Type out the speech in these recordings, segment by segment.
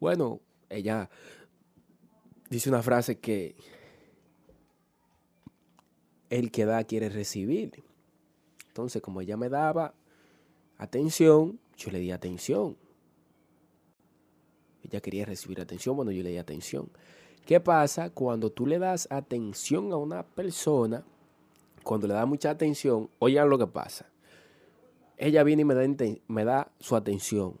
Bueno, ella dice una frase que el que da quiere recibir. Entonces, como ella me daba atención, yo le di atención. Ella quería recibir atención, bueno, yo le di atención. ¿Qué pasa cuando tú le das atención a una persona? Cuando le das mucha atención, oigan lo que pasa. Ella viene y me da, me da su atención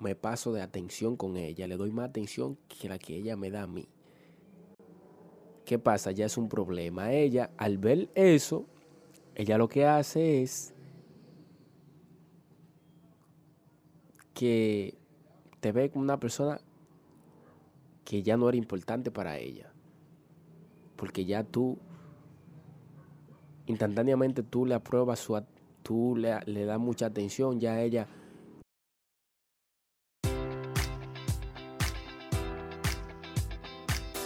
me paso de atención con ella, le doy más atención que la que ella me da a mí. ¿Qué pasa? Ya es un problema. Ella, al ver eso, ella lo que hace es que te ve como una persona que ya no era importante para ella. Porque ya tú, instantáneamente tú le apruebas su, tú le, le das mucha atención, ya ella